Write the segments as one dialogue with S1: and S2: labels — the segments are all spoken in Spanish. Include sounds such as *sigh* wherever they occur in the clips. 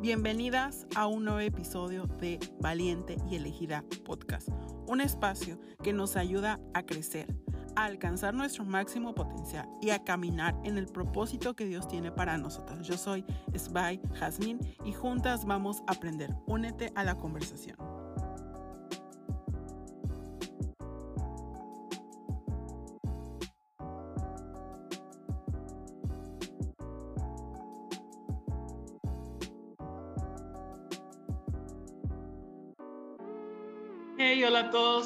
S1: Bienvenidas a un nuevo episodio de Valiente y Elegida Podcast, un espacio que nos ayuda a crecer, a alcanzar nuestro máximo potencial y a caminar en el propósito que Dios tiene para nosotros. Yo soy Sby Jazmín y juntas vamos a aprender. Únete a la conversación.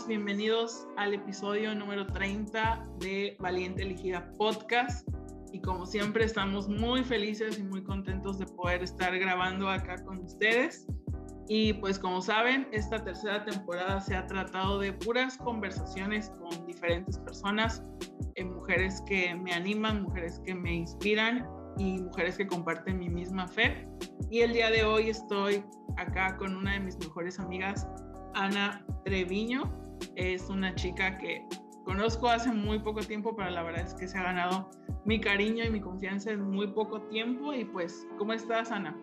S1: Bienvenidos al episodio número 30 de Valiente Elegida Podcast. Y como siempre, estamos muy felices y muy contentos de poder estar grabando acá con ustedes. Y pues como saben, esta tercera temporada se ha tratado de puras conversaciones con diferentes personas, eh, mujeres que me animan, mujeres que me inspiran y mujeres que comparten mi misma fe. Y el día de hoy estoy acá con una de mis mejores amigas, Ana Treviño. Es una chica que conozco hace muy poco tiempo, pero la verdad es que se ha ganado mi cariño y mi confianza en muy poco tiempo. Y pues, ¿cómo estás, Ana?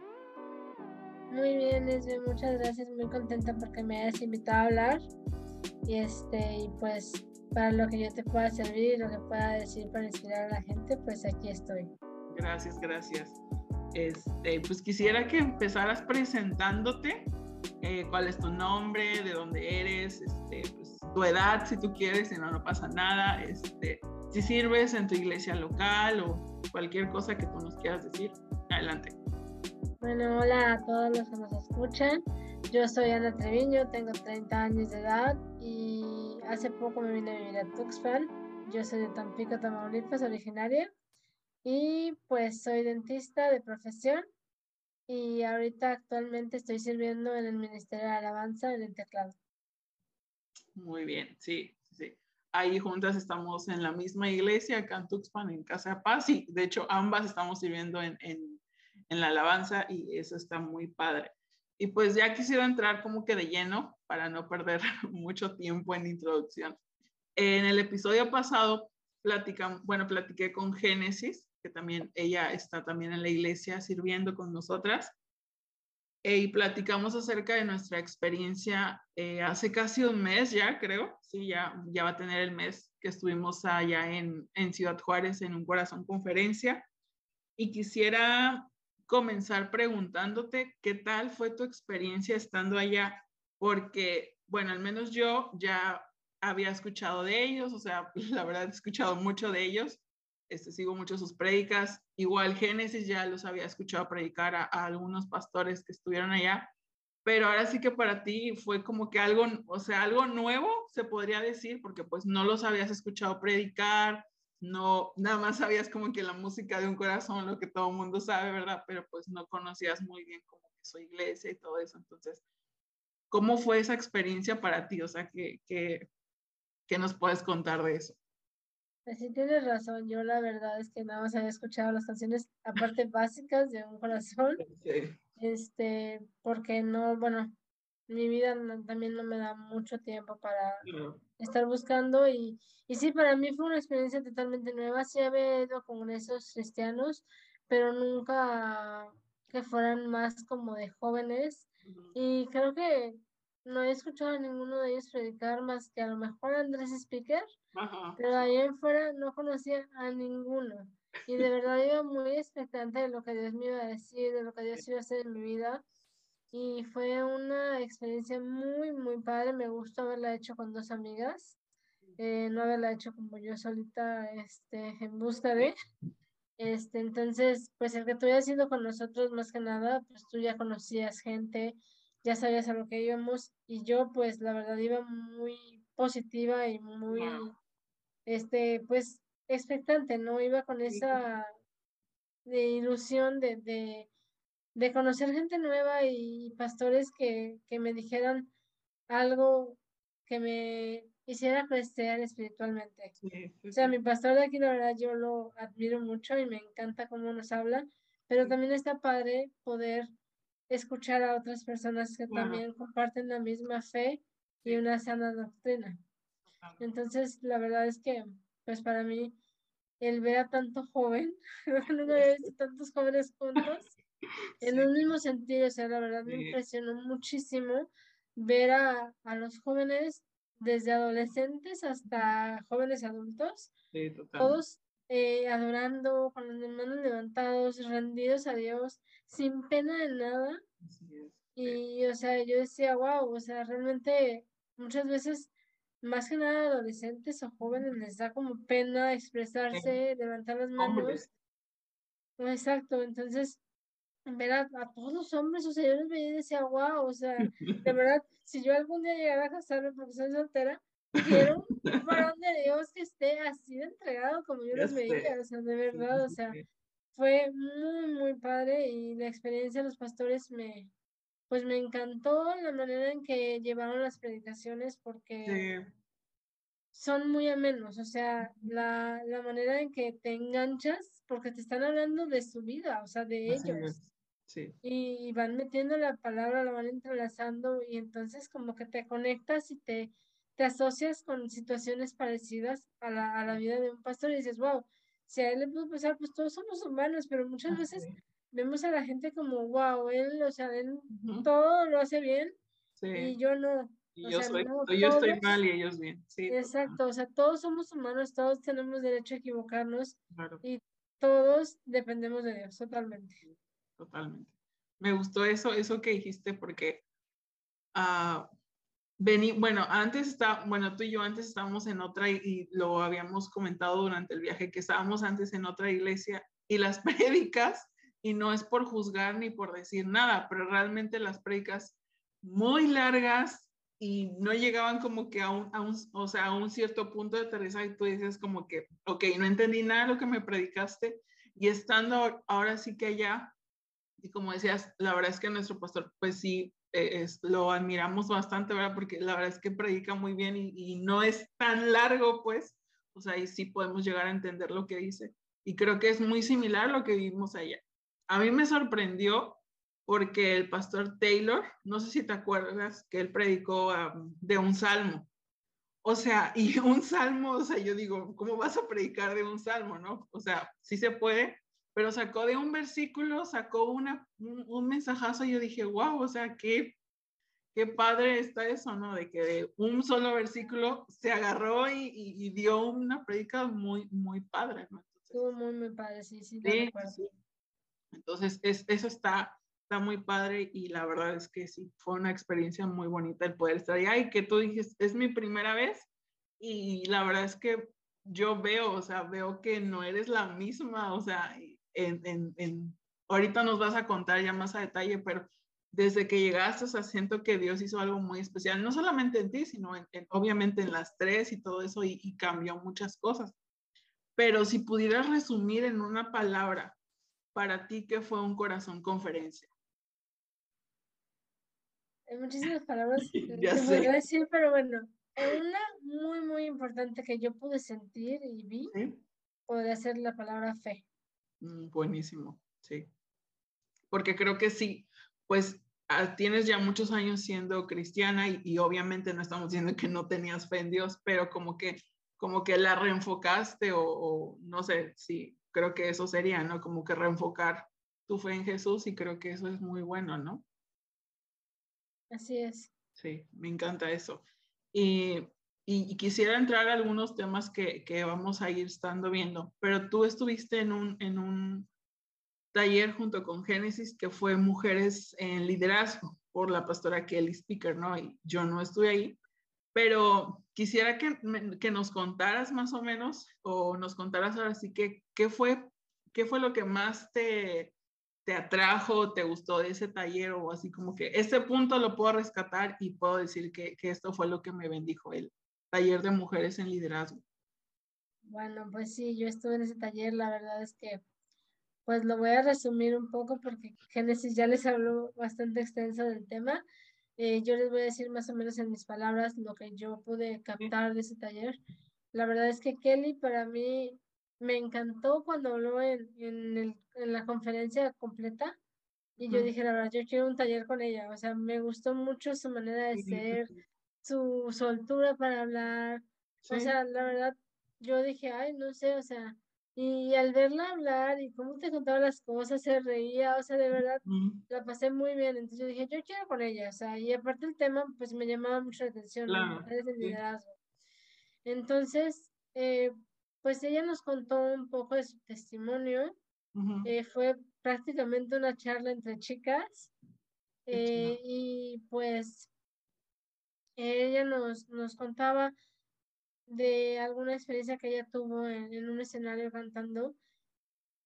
S2: Muy bien, Leslie, muchas gracias, muy contenta porque me hayas invitado a hablar. Y este, y pues para lo que yo te pueda servir, lo que pueda decir para inspirar a la gente, pues aquí estoy.
S1: Gracias, gracias. Este, pues quisiera que empezaras presentándote eh, cuál es tu nombre, de dónde eres, este, pues, tu edad si tú quieres, si no, no pasa nada, este, si sirves en tu iglesia local o cualquier cosa que tú nos quieras decir. Adelante.
S2: Bueno, hola a todos los que nos escuchan. Yo soy Ana Treviño, tengo 30 años de edad y hace poco me vine a vivir a Tuxpan. Yo soy de Tampico, Tamaulipas, originaria. Y pues soy dentista de profesión y ahorita actualmente estoy sirviendo en el Ministerio de Alabanza en el teclado.
S1: Muy bien, sí, sí. Ahí juntas estamos en la misma iglesia, acá en Casa Paz, y de hecho ambas estamos sirviendo en, en, en la alabanza y eso está muy padre. Y pues ya quisiera entrar como que de lleno para no perder *laughs* mucho tiempo en introducción. En el episodio pasado platicamos, bueno, platiqué con Génesis, que también ella está también en la iglesia sirviendo con nosotras. Eh, y platicamos acerca de nuestra experiencia eh, hace casi un mes ya, creo. Sí, ya, ya va a tener el mes que estuvimos allá en, en Ciudad Juárez en un corazón conferencia. Y quisiera comenzar preguntándote qué tal fue tu experiencia estando allá, porque, bueno, al menos yo ya había escuchado de ellos, o sea, *laughs* la verdad he escuchado mucho de ellos, este, sigo mucho sus prédicas. Igual Génesis ya los había escuchado predicar a, algunos pastores que estuvieron allá, pero ahora sí que para ti fue como que algo, o sea, algo nuevo, se podría decir, porque pues no los habías escuchado predicar, no, nada más sabías como que la música de un corazón, lo que todo el mundo sabe, ¿verdad? Pero pues no conocías muy bien como que su iglesia y todo eso. Entonces, ¿cómo fue esa experiencia para ti? O sea, ¿qué, qué, qué nos puedes contar de eso?
S2: Pues sí, tienes razón. Yo la verdad es que nada más había escuchado las canciones, aparte básicas de un corazón. *laughs* Este, porque no, bueno, mi vida también no me da mucho tiempo para estar buscando y, y sí, para mí fue una experiencia totalmente nueva. Sí había ido con esos cristianos, pero nunca que fueran más como de jóvenes. Y creo que no he escuchado a ninguno de ellos predicar más que a lo mejor Andrés Speaker, pero ahí en fuera no conocía a ninguno. Y de verdad iba muy expectante de lo que Dios me iba a decir, de lo que Dios iba a hacer en mi vida. Y fue una experiencia muy, muy padre. Me gustó haberla hecho con dos amigas, eh, no haberla hecho como yo solita este, en busca de. Este, entonces, pues el que estuve haciendo con nosotros, más que nada, pues tú ya conocías gente, ya sabías a lo que íbamos y yo pues la verdad iba muy positiva y muy, este, pues expectante, ¿no? Iba con esa de ilusión de, de, de, conocer gente nueva y pastores que, que me dijeran algo que me hiciera crecer espiritualmente. O sea, mi pastor de aquí, la verdad, yo lo admiro mucho y me encanta cómo nos habla, pero también está padre poder escuchar a otras personas que también comparten la misma fe y una sana doctrina. Entonces, la verdad es que, pues para mí, el ver a tanto joven, no había visto tantos jóvenes juntos, *laughs* En un mismo sentido, o sea, la verdad me impresionó muchísimo ver a, a, los jóvenes, desde adolescentes hasta jóvenes adultos, todos eh, adorando, con las manos levantados, rendidos a Dios, sin pena de nada. Y, o sea, yo decía, wow, o sea, realmente muchas veces, más que nada adolescentes o jóvenes, les da como pena expresarse, levantar las manos. Exacto, entonces, ver a, todos los hombres, o sea, yo veía y decía, wow, o sea, de *laughs* verdad, si yo algún día llegara a casarme porque soy soltera, quiero *laughs* un varón de Dios que esté así de entregado como yo los veía, o sea, de verdad, o sea, fue muy, muy padre y la experiencia de los pastores me, pues me encantó la manera en que llevaron las predicaciones porque son muy amenos, o sea, la, la manera en que te enganchas porque te están hablando de su vida, o sea, de ellos. Sí. Y van metiendo la palabra, la van entrelazando y entonces como que te conectas y te, te asocias con situaciones parecidas a la, a la vida de un pastor y dices, wow, si a él le puedo pasar, pues todos somos humanos, pero muchas veces vemos a la gente como, wow, él, o sea, él todo lo hace bien y yo no.
S1: Y yo, soy, yo estoy mal y ellos bien. Sí,
S2: exacto, o sea, todos somos humanos, todos tenemos derecho a equivocarnos y todos dependemos de Dios, totalmente.
S1: Totalmente. Me gustó eso, eso que dijiste porque uh, bueno, antes está, bueno, tú y yo antes estábamos en otra y, lo habíamos comentado durante el viaje, que estábamos antes en otra iglesia y las *laughs* prédicas y no es por juzgar ni por decir nada, pero realmente las predicas muy largas y no llegaban como que a un, a un, o sea, a un cierto punto de Teresa y tú dices como que, ok, no entendí nada de lo que me predicaste y estando ahora sí que allá, y como decías, la verdad es que nuestro pastor, pues sí, es, lo admiramos bastante, ¿verdad? Porque la verdad es que predica muy bien y, no es tan largo, pues, sea, ahí sí podemos llegar a entender lo que dice. Y creo que es muy similar a lo que vimos allá a mí me sorprendió porque el pastor Taylor, no sé si te acuerdas, que él predicó de un salmo. O sea, *laughs* y un salmo, o sea, yo digo, ¿cómo vas a predicar de un salmo, no? O sea, sí se puede, pero sacó de un versículo, sacó una, un, mensajazo y yo dije, wow, o sea, qué, qué padre está eso, ¿no? De que de un solo versículo se agarró y, dio una predica muy, muy padre, ¿no?
S2: Estuvo muy, muy padre, sí, sí, sí, sí.
S1: Entonces, es, eso está, está muy padre y la verdad es que sí, fue una experiencia muy bonita el poder estar allá y que tú dijiste, es mi primera vez y la verdad es que yo veo, o sea, veo que no eres la misma, o sea, en, en, en ahorita nos vas a contar ya más a detalle, pero desde que llegaste, o sea, siento que Dios hizo algo muy especial, no solamente en ti, sino en, obviamente en las tres y todo eso, y, y, cambió muchas cosas. Pero si pudieras resumir en una palabra para ti qué fue un corazón conferencia?
S2: Hay muchísimas palabras *laughs* que podría decir, pero bueno, una muy, muy importante que yo pude sentir y vi, podría ser la palabra fe.
S1: Mm, buenísimo, sí. Porque creo que sí, pues ah, tienes ya muchos años siendo cristiana y, obviamente no estamos diciendo que no tenías fe en Dios, pero como que, como que la reenfocaste o, o no sé, si creo que eso sería, ¿no? Como que reenfocar tu fe en Jesús y creo que eso es muy bueno, ¿no?
S2: Así es.
S1: Sí, me encanta eso. Y, y, quisiera entrar a algunos temas que, que, vamos a ir estando viendo, pero tú estuviste en un, en un taller junto con Génesis que fue Mujeres en Liderazgo por la pastora Kelly Speaker, ¿no? Y yo no estuve ahí, pero quisiera que, que, nos contaras más o menos, o nos contaras ahora sí que, qué fue, qué fue lo que más te, te atrajo, te gustó de ese taller, o así como que este punto lo puedo rescatar y puedo decir que, que esto fue lo que me bendijo, el taller de mujeres en liderazgo.
S2: Bueno, pues sí, yo estuve en ese taller, la verdad es que, pues lo voy a resumir un poco porque Génesis ya les habló bastante extenso del tema. Eh, yo les voy a decir más o menos en mis palabras lo que yo pude captar de ese taller. La verdad es que Kelly para mí me encantó cuando habló en, en, el, en la conferencia completa y yo dije, la verdad, yo quiero un taller con ella. O sea, me gustó mucho su manera de ser, su soltura para hablar. O sea, la verdad, yo dije, ay, no sé, o sea, Y al verla hablar y cómo te contaba las cosas, se reía, o sea, de verdad, la pasé muy bien. Entonces yo dije, yo quiero con ella, o sea, y aparte el tema, pues me llamaba mucho la atención,
S1: claro,
S2: liderazgo. Entonces, eh, pues ella nos contó un poco de su testimonio. Eh, fue prácticamente una charla entre chicas. Eh, y pues ella nos, nos contaba de alguna experiencia que ella tuvo en, un escenario cantando.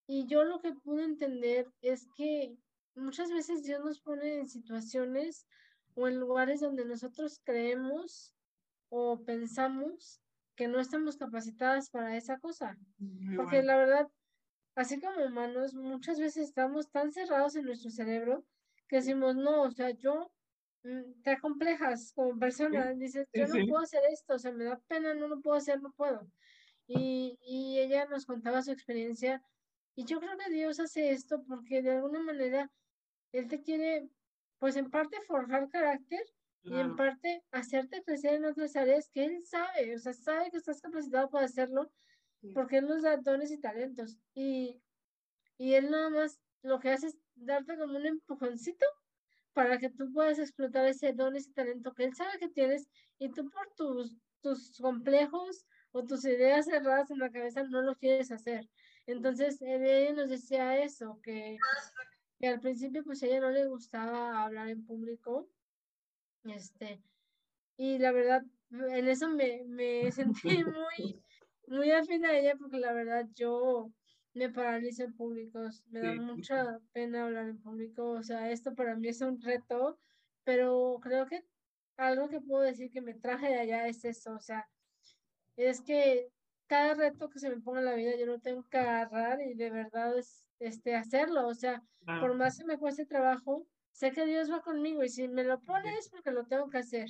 S2: Y yo lo que pude entender es que muchas veces Dios nos pone en situaciones o en lugares donde nosotros creemos o pensamos que no estamos capacitadas para esa cosa. Porque la verdad, así como humanos, muchas veces estamos tan cerrados en nuestro cerebro que decimos, no, o sea, yo te acomplejas como persona, dices, yo no puedo hacer esto, o sea, me da pena, no lo puedo hacer, no puedo. Y, y ella nos contaba su experiencia y yo creo que Dios hace esto porque de alguna manera Él te quiere, pues en parte forjar carácter y en parte hacerte crecer en otras áreas que Él sabe, o sea, sabe que estás capacitado para hacerlo porque Él nos da dones y talentos. Y, y Él nada más lo que hace es darte como un empujoncito para que tú puedas explotar ese don, ese talento que él sabe que tienes y tú por tus, tus complejos o tus ideas cerradas en la cabeza no lo quieres hacer. Entonces, ella nos decía eso, que, que al principio pues a ella no le gustaba hablar en público. Este, y la verdad, en eso me, me *laughs* sentí muy, muy afín a ella porque la verdad yo me paralizo en públicos, me da mucha pena hablar en público, o sea, esto para mí es un reto, pero creo que algo que puedo decir que me traje de allá es eso, o sea, es que cada reto que se me ponga en la vida yo lo tengo que agarrar y de verdad es, este, hacerlo, o sea, por más que me cueste trabajo, sé que Dios va conmigo y si me lo pone es porque lo tengo que hacer.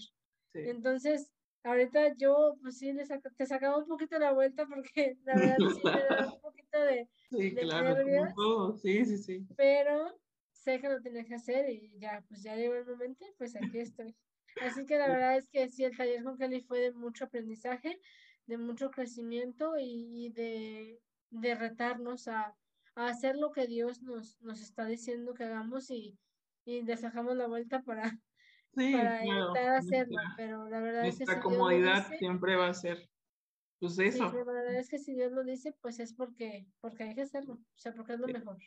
S2: Entonces, ahorita yo, pues sí, te sacaba un poquito la vuelta porque *laughs* la verdad sí me da un poquito de,
S1: sí, claro, Sí, sí, sí.
S2: Pero sé que lo tenía que hacer y ya, pues ya llegó el momento pues aquí estoy. Así que la verdad es que sí, el taller con Kelly fue de mucho aprendizaje, de mucho crecimiento y, de, de retarnos a, a, hacer lo que Dios nos, nos está diciendo que hagamos y, y le sacamos la vuelta para,
S1: sí,
S2: para intentar hacerlo, pero la verdad es que
S1: si comodidad siempre va a ser pues eso.
S2: la verdad es que si Dios lo dice, pues es porque, porque hay que hacerlo, o sea, porque es lo mejor.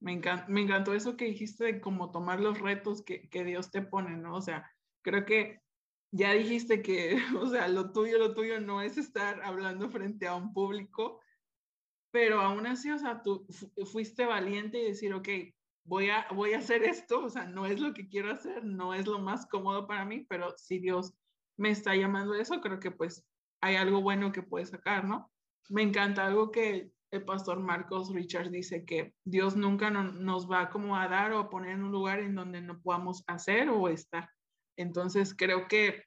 S1: Me, me encantó eso que dijiste de cómo tomar los retos que, que Dios te pone, ¿no? O sea, creo que ya dijiste que, *laughs* o sea, lo tuyo, lo tuyo no es estar hablando frente a un público, pero aún así, o sea, tú fuiste valiente y decir, ok, voy a, voy a hacer esto, o sea, no es lo que quiero hacer, no es lo más cómodo para mí, pero si Dios me está llamando a eso, creo que pues hay algo bueno que puedes sacar, ¿no? Me encanta algo que el pastor Marcos Richards dice que Dios nunca nos va como a dar o a poner en un lugar en donde no podamos hacer o estar. Entonces creo que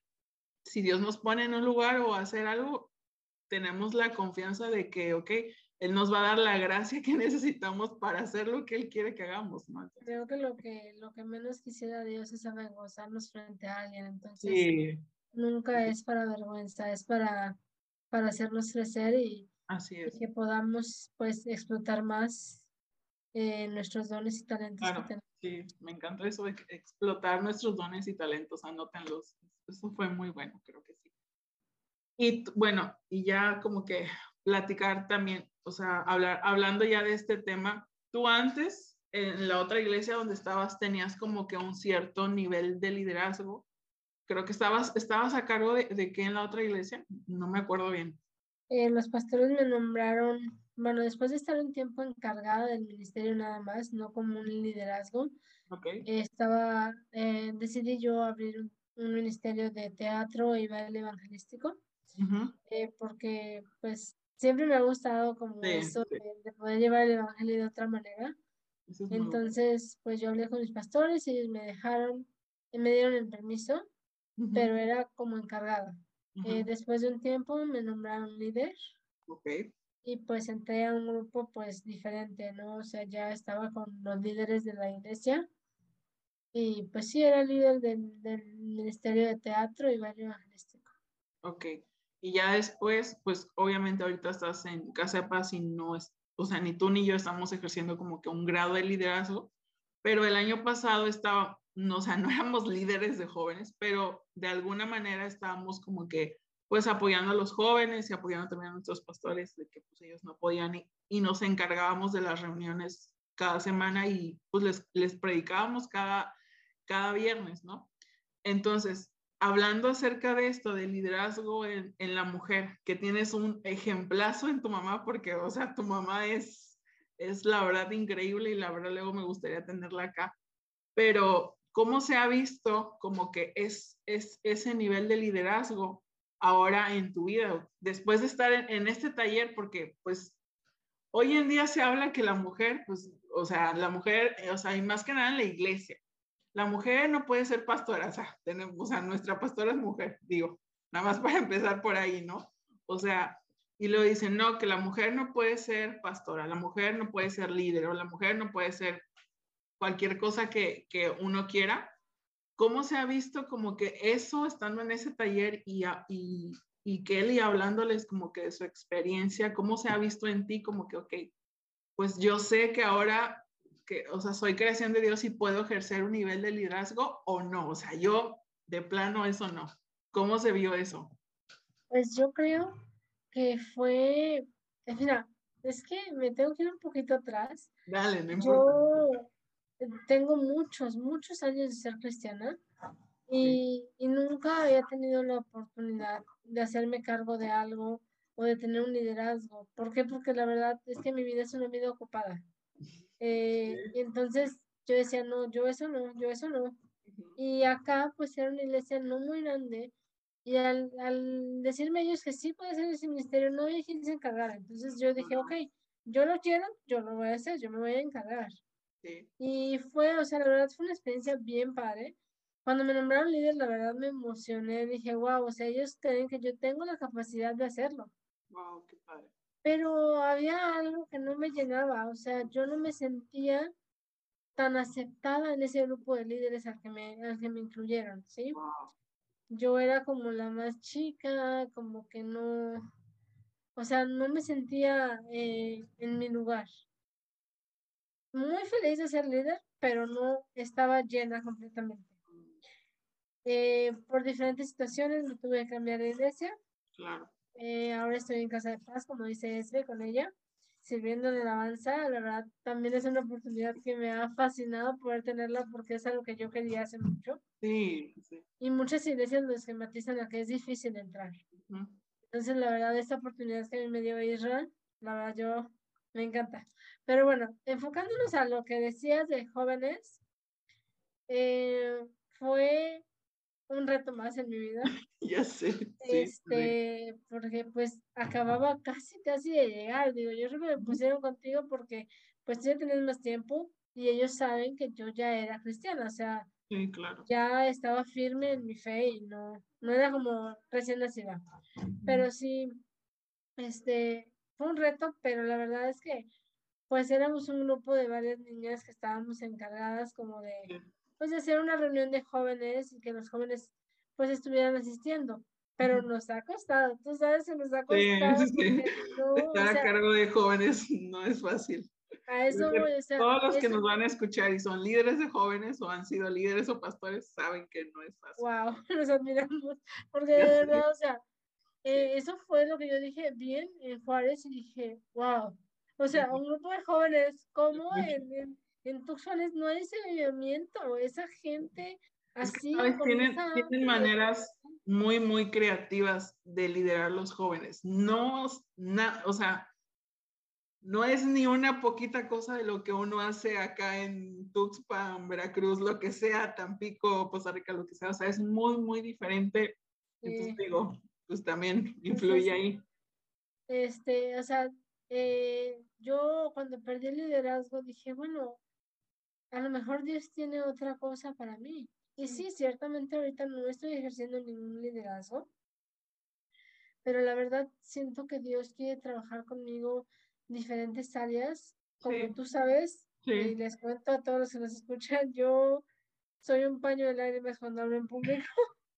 S1: si Dios nos pone en un lugar o hacer algo, tenemos la confianza de que, ok, él nos va a dar la gracia que *laughs* necesitamos para hacer lo que Él quiere que hagamos, ¿no?
S2: Creo que lo que, lo que menos quisiera Dios es avergonzarnos frente a alguien, entonces nunca es para vergüenza, es para, para hacernos crecer y,
S1: Así es.
S2: que podamos pues explotar más eh, nuestros dones y talentos que tenemos.
S1: Sí, me encanta eso de explotar nuestros dones y talentos, anótenlos. Eso fue muy bueno, creo que sí. Y bueno, y ya como que platicar también, o sea, hablar, hablando ya de este tema, tú antes en la otra iglesia donde estabas tenías como que un cierto nivel de liderazgo. Creo que estabas, estabas a cargo de, de qué en la otra iglesia, no me acuerdo bien.
S2: Eh, los pastores me nombraron, bueno, después de estar un tiempo encargada del ministerio nada más, no como un liderazgo,
S1: okay.
S2: estaba, eh, decidí yo abrir un, un, ministerio de teatro y baile evangelístico, eh, porque pues siempre me ha gustado como eso De, poder llevar el evangelio de otra manera. Entonces, pues yo hablé con mis pastores y ellos me dejaron, me dieron el permiso, pero era como encargada. Eh, después de un tiempo me nombraron líder.
S1: Okay.
S2: Y pues entré a un grupo pues diferente, ¿no? O sea, ya estaba con los líderes de la iglesia. Y pues sí, era líder del, del Ministerio de Teatro y Baile Evangelístico.
S1: Ok. Y ya después, pues obviamente ahorita estás en Casa de Paz y no es, o sea, ni tú ni yo estamos ejerciendo como que un grado de liderazgo, pero el año pasado estaba, no, o sea, no éramos líderes de jóvenes, pero de alguna manera estábamos como que pues apoyando a los jóvenes y apoyando también a nuestros pastores de que pues ellos no podían y, y nos encargábamos de las reuniones cada semana y pues les, les predicábamos cada, cada viernes, ¿no? Entonces, hablando acerca de esto, de liderazgo en, en, la mujer, que tienes un ejemplazo en tu mamá, porque, o sea, tu mamá es, es la verdad increíble y la verdad luego me gustaría tenerla acá, pero ¿cómo se ha visto como que es, es ese nivel de liderazgo ahora en tu vida? Después de estar en, en este taller, porque pues hoy en día se habla que la mujer, pues, o sea, la mujer, o sea, y más que nada en la iglesia, la mujer no puede ser pastora, o sea, tenemos, o sea, nuestra pastora es mujer, digo, nada más *laughs* para empezar por ahí, ¿no? O sea, y lo dicen, no, que la mujer no puede ser pastora, la mujer no puede ser líder o la mujer no puede ser cualquier cosa que, que uno quiera. ¿Cómo se ha visto como que eso estando en ese taller y, y, y Kelly hablándoles como que de su experiencia, cómo se ha visto en ti como que, ok, pues yo sé que ahora que, o sea, soy creación de Dios y puedo ejercer un nivel de liderazgo o no. O sea, yo de plano eso no. ¿Cómo se vio eso?
S2: Pues yo creo que fue, mira, es que me tengo que ir un poquito atrás.
S1: Dale, no
S2: importa. Yo tengo muchos, muchos años de ser cristiana y, y nunca había tenido la oportunidad de hacerme cargo de algo o de tener un liderazgo. ¿Por qué? Porque la verdad es que mi vida es una vida ocupada. Eh, y entonces yo decía, no, yo eso no, yo eso no. Y acá pues era una iglesia no muy grande y al, al decirme ellos que sí puede ser ese ministerio, no había quien se encargara. Entonces yo dije, ok, yo lo quiero, yo lo voy a hacer, yo me voy a encargar. Y fue, o sea, la verdad fue una experiencia bien padre. Cuando me nombraron líder, la verdad me emocioné, dije, wow, o sea, ellos creen que yo tengo la capacidad de hacerlo.
S1: Wow, qué padre
S2: pero había algo que no me llenaba, o sea, yo no me sentía tan aceptada en ese grupo de líderes al que me, incluyeron, ¿sí? Yo era como la más chica, como que no, o sea, no me sentía eh, en mi lugar. Muy feliz de ser líder, pero no estaba llena completamente. Eh, por diferentes situaciones me tuve que cambiar de iglesia.
S1: Claro.
S2: Eh, ahora estoy en Casa de Paz, como dice Esbe, con ella, sirviendo en alabanza. La verdad, también es una oportunidad que me ha fascinado poder tenerla porque es algo que yo quería hace mucho.
S1: Sí, sí.
S2: Y muchas iglesias lo esquematizan a que es difícil entrar. Entonces, la verdad, esta oportunidad que a mí me dio Israel, la verdad, yo me encanta. Pero bueno, enfocándonos a lo que decías de jóvenes, eh, fue un reto más en mi vida. *laughs*
S1: ya sé.
S2: Este, porque pues acababa casi, casi de llegar. Digo, yo creo que me pusieron contigo porque pues ya tenés más tiempo y ellos saben que yo ya era cristiana, o sea,
S1: sí, claro.
S2: ya estaba firme en mi fe y no, no era como recién nacida. Pero sí, este, fue un reto, pero la verdad es que pues éramos un grupo de varias niñas que estábamos encargadas como de pues hacer una reunión de jóvenes y que los jóvenes pues estuvieran asistiendo. Pero nos ha costado, tú sabes que nos ha costado. *laughs*
S1: Estar a cargo de jóvenes *laughs* no es fácil.
S2: A eso voy,
S1: Todos los que nos van a escuchar y son líderes de jóvenes o han sido líderes o pastores saben que no es fácil.
S2: Wow, *laughs* nos admiramos, porque de verdad, o sea, eh, eso fue lo que yo dije bien en Juárez y dije, wow, o sea, un grupo de jóvenes, como en en Tuxpanes no hay ese movimiento, esa gente así.
S1: tienen, tienen maneras muy, muy creativas de liderar los jóvenes. No, o sea, no es ni una poquita cosa de lo que uno hace acá en Tuxpan, Veracruz, lo que sea, Tampico, Costa Rica, lo que sea. O sea, es muy, muy diferente. Entonces digo, pues también influye ahí.
S2: Este, o sea, eh, yo cuando perdí el liderazgo dije, bueno, a lo mejor Dios tiene otra cosa para mí. Y sí, ciertamente ahorita no estoy ejerciendo ningún liderazgo, pero la verdad siento que Dios quiere trabajar conmigo diferentes áreas. Como tú sabes, y les cuento a todos los que nos escuchan, yo soy un paño de lágrimas cuando hablo en público.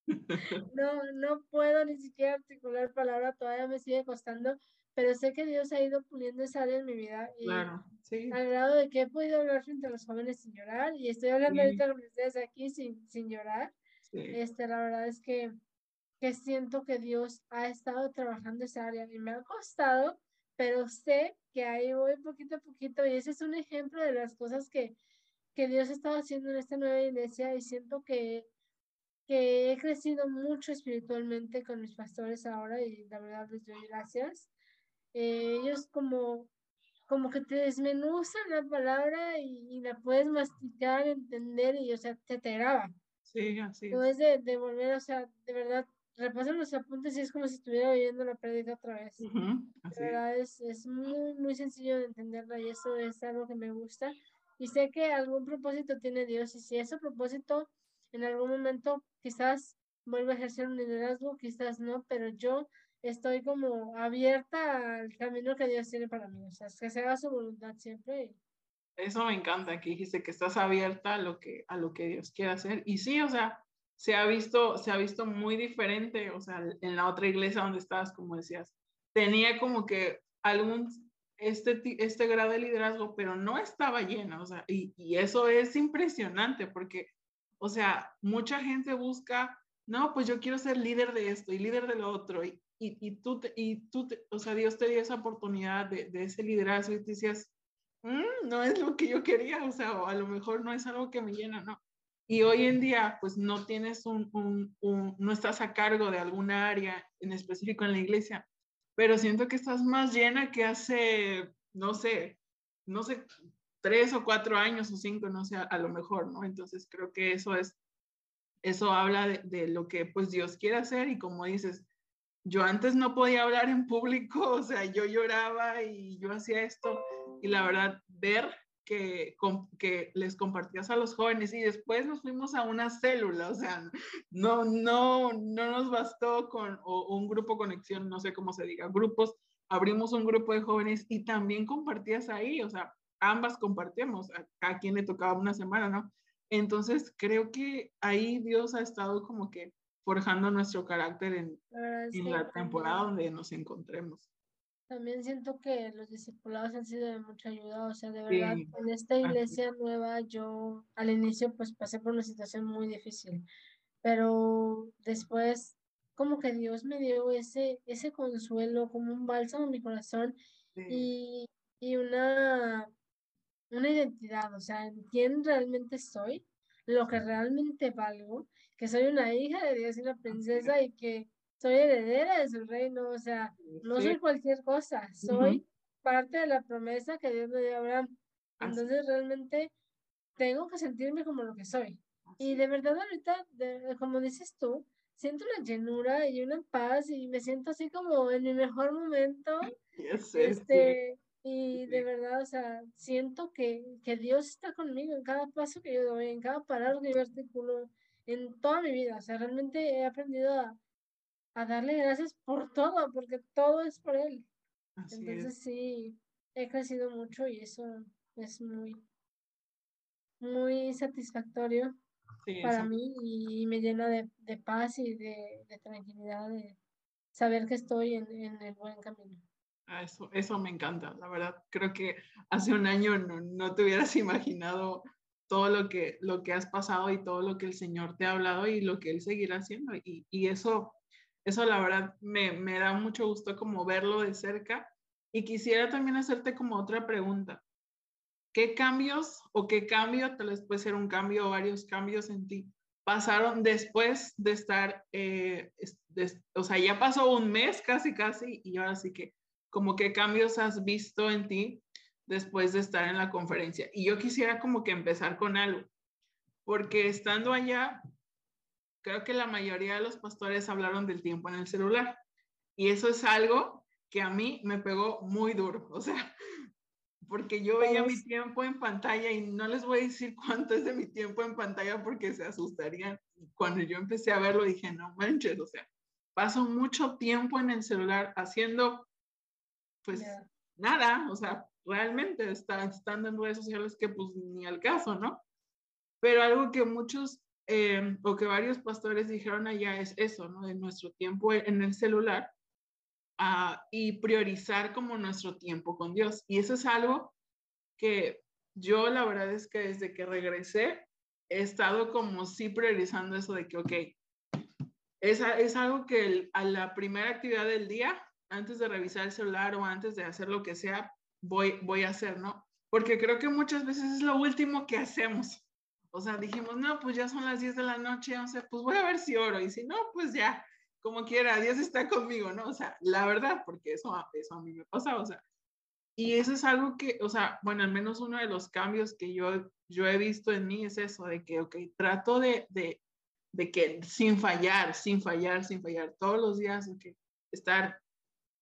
S2: *laughs* no, no puedo ni siquiera articular palabra, todavía me sigue costando, pero sé que Dios ha ido puliendo esa área en mi vida. Y
S1: claro, sí.
S2: Al grado de que he podido hablar frente a los jóvenes sin llorar, y estoy hablando ahorita con ustedes aquí sin, sin llorar. Este, la verdad es que, que siento que Dios ha estado trabajando esa área y me ha costado, pero sé que ahí voy poquito a poquito y ese es un ejemplo de las cosas que, que Dios ha estado haciendo en esta nueva iglesia y siento que, que he crecido mucho espiritualmente con mis pastores ahora y la verdad les doy gracias. Eh, ellos como, como que te desmenuzan la palabra y, la puedes masticar, entender y, o sea, te, te graba.
S1: Sí, así
S2: No es de, de, volver, o sea, de verdad, repasan los apuntes y es como si estuviera oyendo la pérdida otra vez. de verdad, es, es muy, muy sencillo de entenderla y eso es algo que me gusta. Y sé que algún propósito tiene Dios y si ese propósito en algún momento quizás vuelva a ejercer un liderazgo, quizás no, pero yo estoy como abierta al camino que Dios tiene para mí, o sea, que se haga su voluntad siempre.
S1: Eso me encanta, que dijiste que estás abierta a lo que, a lo que Dios quiere hacer. Y sí, o sea, se ha visto, se ha visto muy diferente, o sea, en la otra iglesia donde estabas, como decías, tenía como que algún, este, este grado de liderazgo, pero no estaba llena, o sea, y, y eso es impresionante porque, o sea, mucha gente busca, no, pues yo quiero ser líder de esto y líder de lo otro, y, y, y tú, y tú o sea, Dios te dio esa oportunidad de, de ese liderazgo y te decías, mm, no es lo que yo quería, o sea, o a lo mejor no es algo que me llena, no. Y hoy en día, pues no tienes un, un, un, no estás a cargo de alguna área en específico en la iglesia, pero siento que estás más llena que hace, no sé, no sé, tres o cuatro años o cinco, no sé, a, lo mejor, ¿no? Entonces creo que eso es, eso habla de, de, lo que pues Dios quiere hacer y como dices, yo antes no podía hablar en público, o sea, yo lloraba y yo hacía esto y la verdad, ver que, que les compartías a los jóvenes y después nos fuimos a una célula, o sea, no, no, no nos bastó con un grupo conexión, no sé cómo se diga, grupos, abrimos un grupo de jóvenes y también compartías ahí, o sea, ambas compartíamos, a, a quien le tocaba una semana, ¿no? Entonces, creo que ahí Dios ha estado como que forjando nuestro carácter en, en la temporada donde nos encontremos.
S2: También siento que los discipulados han sido de mucha ayuda, o sea, de verdad, en esta iglesia nueva yo al inicio pues pasé por una situación muy difícil, pero después como que Dios me dio ese, ese consuelo, como un bálsamo en mi corazón y, y una, una identidad, o sea, en quién realmente soy, lo que realmente valgo que soy una hija de Dios y una princesa y que soy heredera de su reino, o sea, no soy cualquier cosa, soy parte de la promesa que Dios me dio a Abraham. Entonces realmente tengo que sentirme como lo que soy. Y de verdad ahorita, como dices tú, siento una llenura y una paz y me siento así como en mi mejor momento. *laughs* este, y de verdad, o sea, siento que, que Dios está conmigo en cada paso que yo doy, en cada palabra que yo articulo, en toda mi vida. O sea, realmente he aprendido a, a darle gracias por todo, porque todo es por Él. Entonces sí, he crecido mucho y eso es muy, muy satisfactorio para mí y me llena de, de paz y de, de, tranquilidad de saber que estoy en, en el buen camino.
S1: Ah, eso, eso me encanta, la verdad. Creo que hace un año no, no te hubieras imaginado todo lo que, lo que has pasado y todo lo que el Señor te ha hablado y lo que Él seguirá haciendo. Y, y eso, eso la verdad me, me, da mucho gusto como verlo de cerca. Y quisiera también hacerte como otra pregunta. ¿Qué cambios o qué cambio, tal vez puede ser un cambio o varios cambios en ti, pasaron después de estar, eh, o sea, ya pasó un mes casi, casi, y ahora sí que, como qué cambios has visto en ti después de estar en la conferencia. Y yo quisiera como que empezar con algo, porque estando allá, creo que la mayoría de los pastores hablaron del tiempo en el celular. Y eso es algo que a mí me pegó muy duro, o sea, *laughs* porque yo veía mi tiempo en pantalla y no les voy a decir cuánto es de mi tiempo en pantalla porque se asustarían. Cuando yo empecé a verlo dije, no manches, o sea, paso mucho tiempo en el celular haciendo, pues, nada, o sea, realmente está, estando en redes sociales que pues ni al caso, ¿no? Pero algo que muchos em, o que varios pastores dijeron allá es eso, ¿no? De nuestro tiempo en el celular uh, y priorizar como nuestro tiempo con Dios. Y eso es algo que yo la verdad es que desde que regresé he estado como sí priorizando eso de que, ok, es, es algo que a la primera actividad del día, antes de revisar el celular o antes de hacer lo que sea, voy, voy a hacer, ¿no? Porque creo que muchas veces es lo último que hacemos. O sea, dijimos, no, pues ya son las 10 de la noche, o sea, pues voy a ver si oro. Y si no, pues ya, como quiera, Dios está conmigo, ¿no? O sea, la verdad, porque eso, eso a mí me pasa, o sea, y eso es algo que, o sea, bueno, al menos uno de los cambios que yo, yo he visto en mí es eso, de que, ok, trato de, de, de que sin fallar, sin fallar, sin fallar, todos los días, que estar,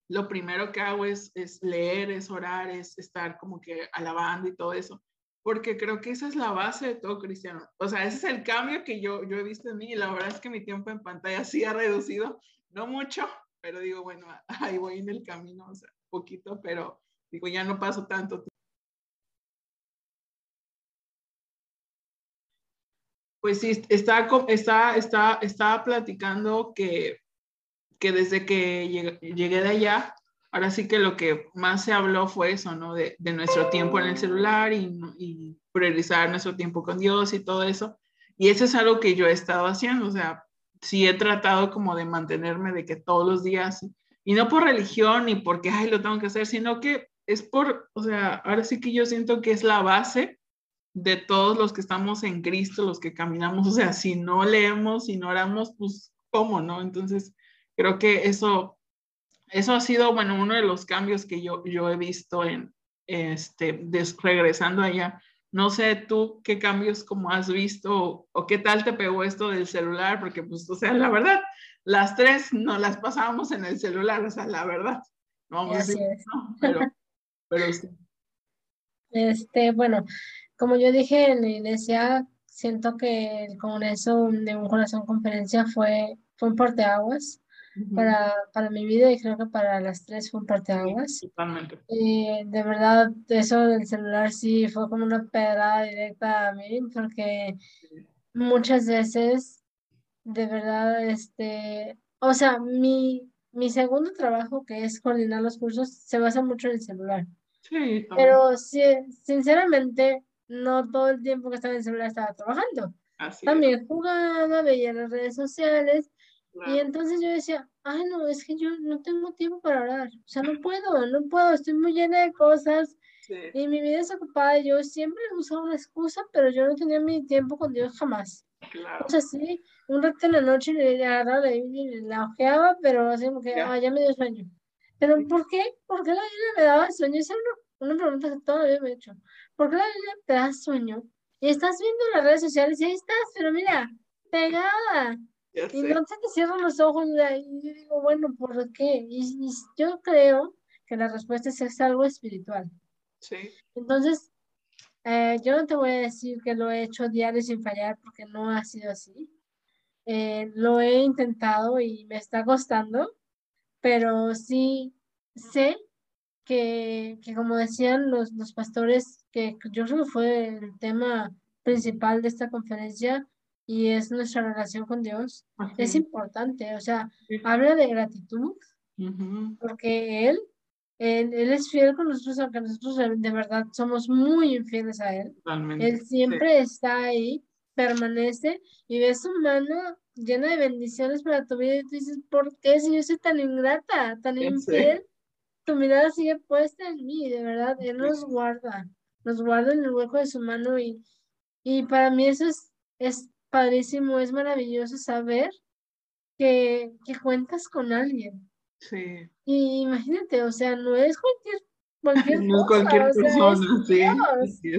S1: lo primero que hago es, es leer, es orar, es estar como que alabando y todo eso, porque creo que esa es la base de todo cristiano. O sea, ese es el cambio que yo, yo he visto en mí y la verdad es que mi tiempo en pantalla *laughs* sí ha reducido, no mucho, pero digo, bueno, *laughs* ahí voy en el camino, o sea, poquito, pero Digo, ya no paso tanto tiempo. Pues sí, está, está, está, estaba platicando que, que desde que llegué, de allá, ahora sí que lo que más se habló fue eso, ¿no? De, de nuestro tiempo en el celular y, y, priorizar nuestro tiempo con Dios y todo eso. Y eso es algo que yo he estado haciendo, o sea, sí he tratado como de mantenerme de que todos los días, y no por religión ni porque, ay, lo tengo que hacer, sino que es por, o sea, ahora sí que yo siento que es la base de todos los que estamos en Cristo, los que caminamos, o sea, si no leemos, si no oramos, pues, ¿cómo, no? Entonces, creo que eso, eso ha sido, bueno, uno de los cambios que yo, yo he visto en, este, regresando allá. No sé tú qué cambios como has visto o, qué tal te pegó esto del celular, porque pues, o sea, la verdad, las tres no las pasábamos en el celular, o sea, la verdad. No vamos a decir, no, pero *laughs* pero
S2: Este, bueno, como yo dije en la iglesia, siento que el Congreso de un Corazón Conferencia fue, fue un para, para mi vida y creo que para las tres fue un parteaguas.
S1: totalmente.
S2: Eh, de verdad, eso del celular sí fue como una pedrada directa a mí, porque muchas veces, de verdad, este, o sea, mi, mi segundo trabajo, que es coordinar los cursos, se basa mucho en el celular.
S1: Sí,
S2: Pero sí, sinceramente, no todo el tiempo que estaba en el celular estaba trabajando. También jugaba, veía las redes sociales. Y entonces yo decía, ay, no, es que yo no tengo tiempo para orar. O sea, no puedo, no puedo, estoy muy llena de cosas. Y mi vida es ocupada. Yo siempre usaba una excusa, pero yo no tenía mi tiempo con Dios jamás.
S1: Claro.
S2: O sea, sí, un rato en la noche le agarraba la Biblia y la ojeaba, pero así como que, ah, ya me dio sueño. Pero ¿por qué? ¿Por qué la Biblia me daba sueño? Esa es una, una pregunta que todavía me he hecho. ¿Por qué la Biblia te da sueño? Y estás viendo las redes sociales y ahí estás, pero mira, pegada. Y no se te cierran los ojos y yo digo, bueno, ¿por qué? Y, yo creo que la respuesta es, es algo espiritual.
S1: Sí.
S2: Entonces, eh, yo no te voy a decir que lo he hecho diario sin fallar porque no ha sido así. Eh, lo he intentado y me está costando, pero sí sé que, que como decían los, los pastores, que yo creo que fue el tema principal de esta conferencia y es nuestra relación con Dios. Es importante, o sea, habla de gratitud, porque él, él, es fiel con nosotros, aunque nosotros de verdad somos muy infieles a Él. Él siempre está ahí permanece y ves su mano llena de bendiciones para tu vida y tú dices, ¿por qué si yo soy tan ingrata, tan infiel? Tu mirada sigue puesta en mí, de verdad, Él nos guarda, nos guarda en el hueco de su mano y, y para mí eso es, es padrísimo, es maravilloso saber que, que cuentas con alguien.
S1: Sí.
S2: Y imagínate, o sea, no es cualquier, cualquier *laughs*
S1: no cualquier persona, sí.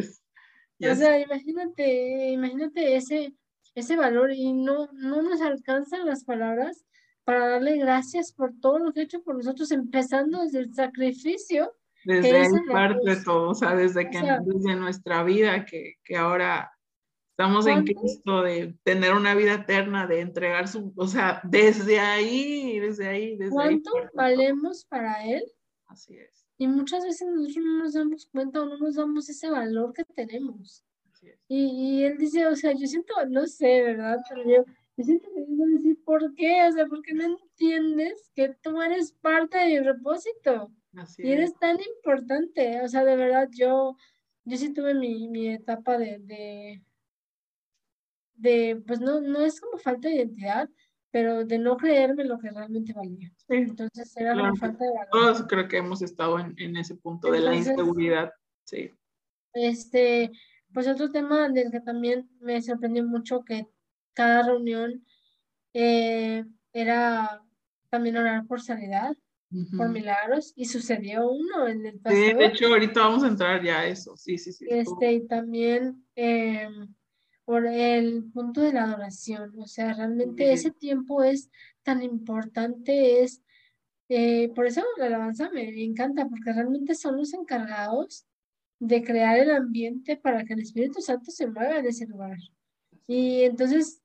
S2: O sea, imagínate, imagínate ese, ese valor y no, no nos alcanzan las palabras para darle gracias por todo lo que ha hecho por nosotros, empezando desde el sacrificio.
S1: Desde el parte de todo, o sea, desde que desde nuestra vida, que, que ahora estamos en Cristo, de tener una vida eterna, de entregar su, o sea, desde ahí, desde ahí, desde
S2: ¿Cuánto valemos para Él?
S1: Así es.
S2: Y muchas veces nosotros no nos damos cuenta o no nos damos ese valor que tenemos. Y, y, él dice, o sea, yo siento, no sé, ¿verdad? Pero yo, yo siento que digo decir, ¿por qué? O sea, ¿por qué no entiendes que tú eres parte de mi propósito? y eres tan importante. O sea, de verdad, yo, yo sí tuve mi, mi etapa de, de, de, pues no, no es como falta de identidad, pero de no creerme lo que realmente valía. Entonces era una falta de valor.
S1: Todos creo que hemos estado en, en ese punto de la inseguridad. Sí.
S2: Este, pues otro tema del que también me sorprendió mucho que cada reunión eh, era también orar por sanidad, por milagros, y sucedió uno en el
S1: pasado. Sí, de hecho ahorita vamos a entrar ya a eso, sí, sí, sí.
S2: Este, y también eh, por el punto de la adoración, o sea, realmente ese tiempo es tan importante, es, eh, por eso la alabanza me encanta, porque realmente son los encargados de crear el ambiente para que el Espíritu Santo se mueva en ese lugar. Y entonces,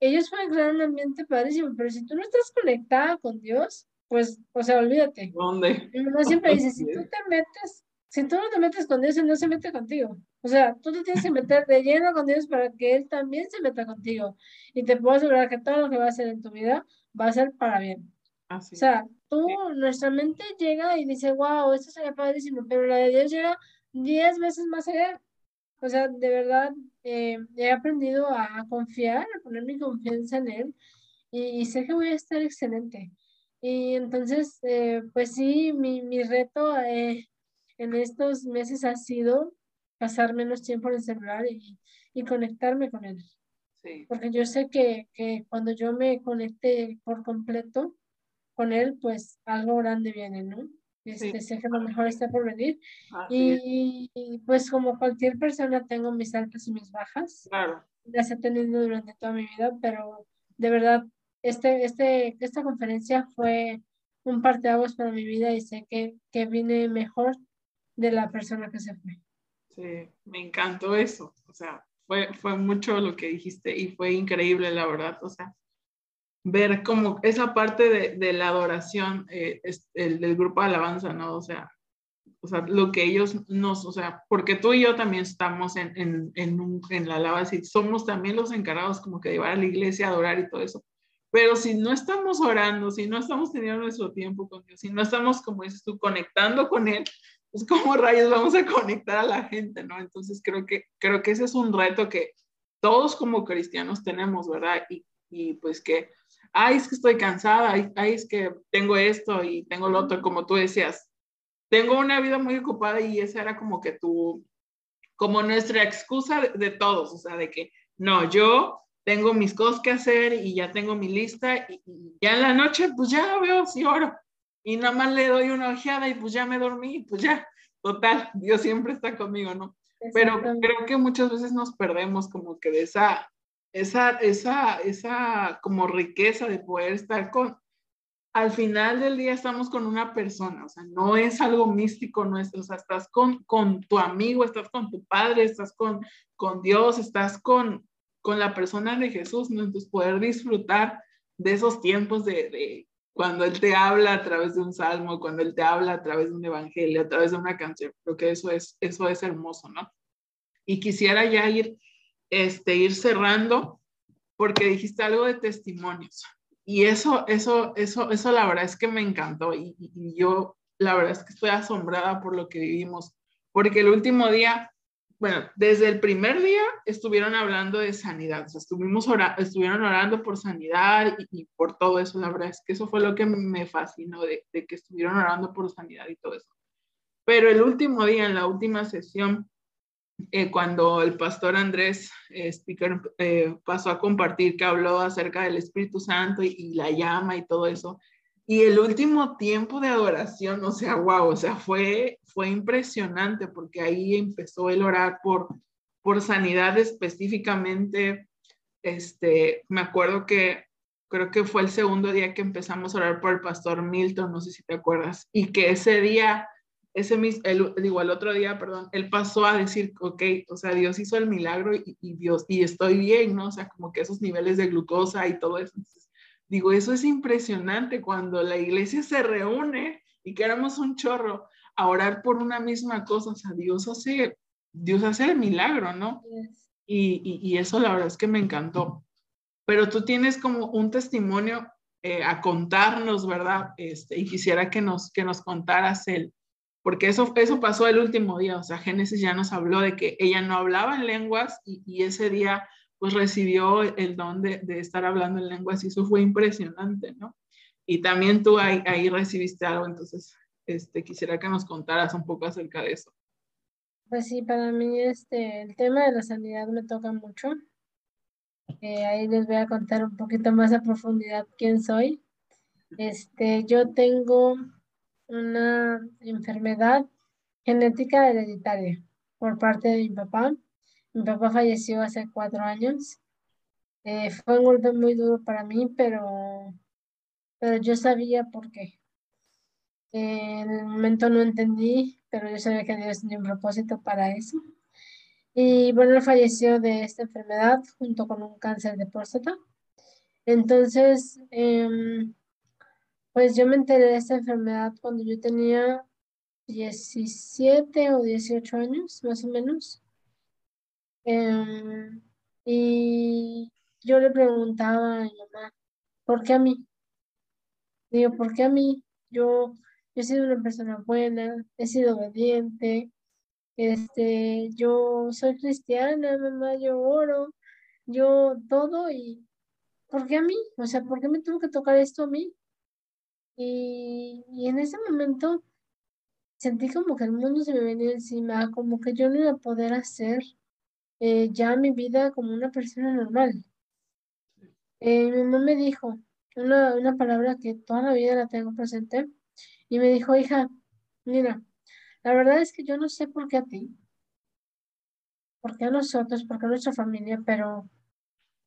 S2: ellos pueden crear un ambiente padrísimo, pero si tú no estás conectada con Dios, pues, o sea, olvídate.
S1: ¿Dónde?
S2: Mamá siempre *laughs* dice, si tú te metes, si tú no te metes con Dios, Él no se mete contigo. O sea, tú te tienes que meter de lleno con Dios para que Él también se meta contigo. Y te puedo asegurar que todo lo que va a hacer en tu vida va a ser para bien.
S1: Así.
S2: O sea, tú, nuestra mente llega y dice, wow, esto sería padrísimo, pero la de Dios llega diez veces más allá. O sea, de verdad, eh, he aprendido a, confiar, a poner mi confianza en Él y, sé que voy a estar excelente. Y entonces, eh, pues sí, mi, mi reto eh, en estos meses ha sido pasar menos tiempo en el celular y, y conectarme con él.
S1: Sí.
S2: Porque yo sé que, que, cuando yo me conecte por completo con él, pues algo grande viene, ¿no? Este, Sé que lo mejor está por venir. Y, pues como cualquier persona tengo mis altas y mis bajas.
S1: Claro.
S2: Las he tenido durante toda mi vida, pero de verdad, este, este, esta conferencia fue un parteaguas para mi vida y sé que, que vine mejor de la persona que se fue.
S1: Me encantó eso. O sea, fue, fue mucho lo que dijiste y fue increíble, la verdad. O sea, ver como esa parte de, la adoración eh, el, del grupo de alabanza, ¿no? O sea, o sea, lo que ellos nos, o sea, porque tú y yo también estamos en, en, en la alabanza y somos también los encargados como que de llevar a la iglesia a adorar y todo eso. Pero si no estamos orando, si no estamos teniendo nuestro tiempo con Dios, si no estamos, como dices tú, conectando con Él, pues cómo rayos vamos a conectar a la gente, ¿no? Entonces creo que, creo que ese es un reto que todos como cristianos tenemos, ¿verdad? Y, y pues que, ay, es que estoy cansada, ay, ay, es que tengo esto y tengo lo otro, como tú decías, tengo una vida muy ocupada y esa era como que tu, como nuestra excusa de, todos, o sea, de que, no, yo tengo mis cosas que hacer y ya tengo mi lista y, y ya en la noche, pues ya veo si oro y nada más le doy una ojeada y pues ya me dormí, pues ya, total, *laughs* Dios siempre está conmigo, ¿no? Pero creo que muchas veces nos perdemos como que de esa, esa, esa, esa como riqueza de poder estar con, al final del día estamos con una persona, o sea, no es algo místico nuestro, o sea, estás con, con tu amigo, estás con tu padre, estás con, con Dios, estás con, con la persona de Jesús, ¿no? Entonces poder disfrutar de esos tiempos de, de cuando Él te habla a través de un salmo, cuando Él te habla a través de un evangelio, a través de una canción. Creo que eso es, eso es hermoso, ¿no? Y quisiera ya ir, este, ir cerrando porque dijiste algo de testimonios. Y eso, eso, eso, eso la verdad es que me encantó y, y yo la verdad es que estoy asombrada por lo que vivimos, porque el último día bueno, desde el primer día estuvieron hablando de sanidad, o sea, estuvimos estuvieron orando por sanidad y, por todo eso, la verdad es que eso fue lo que me fascinó, de, que estuvieron orando por sanidad y todo eso. Pero el último día, en la última sesión, eh, cuando el pastor Andrés, eh, speaker, eh, pasó a compartir que habló acerca del Espíritu Santo y, y la llama y todo eso, y el último tiempo de adoración, o sea, wow, o sea, fue, fue impresionante porque ahí empezó el orar por, por sanidad específicamente. Este, me acuerdo que creo que fue el segundo día que empezamos a orar por el pastor Milton, no sé si te acuerdas, y que ese día, ese mismo, el, digo, el otro día, perdón, él pasó a decir, ok, o sea, Dios hizo el milagro y, Dios, y estoy bien, ¿no? O sea, como que esos niveles de glucosa y todo eso. Digo, eso es impresionante cuando la iglesia se reúne y queremos un chorro a orar por una misma cosa. O sea, Dios hace Dios hace el milagro, ¿no? Y, y, eso la verdad es que me encantó. Pero tú tienes como un testimonio eh, a contarnos, ¿verdad? Este, y quisiera que nos, que nos contaras él, porque eso, eso pasó el último día, o sea, Génesis ya nos habló de que ella no hablaba en lenguas y, y ese día pues recibió el don de, de, estar hablando en lenguas y eso fue impresionante, ¿no? Y también tú ahí, recibiste algo, entonces este, quisiera que nos contaras un poco acerca de eso.
S2: Pues sí, para mí este, el tema de la sanidad me toca mucho. Eh, ahí les voy a contar un poquito más a profundidad quién soy. Este, yo tengo una enfermedad genética hereditaria por parte de mi papá. Mi papá falleció hace cuatro años. Eh, fue un golpe muy duro para mí, pero, pero yo sabía por qué. en el momento no entendí, pero yo sabía que Dios tenía un propósito para eso. Y bueno, falleció de esta enfermedad junto con un cáncer de próstata. Entonces, em, pues yo me enteré de esta enfermedad cuando yo tenía 17 o 18 años, más o menos. Em, y yo le preguntaba a mi mamá, ¿por qué a mí? Digo, ¿por qué a mí? Yo, yo he sido una persona buena, he sido obediente, este, yo soy cristiana, mamá, yo oro, yo todo y ¿por qué a mí? O sea, ¿por qué me tuvo que tocar esto a mí? Y, en ese momento sentí como que el mundo se me venía encima, como que yo no iba a poder hacer eh, ya mi vida como una persona normal. Eh, mi mamá me dijo una, una palabra que toda la vida la tengo presente y me dijo, hija, mira, la verdad es que yo no sé por qué a ti, por qué a nosotros, por qué a nuestra familia, pero,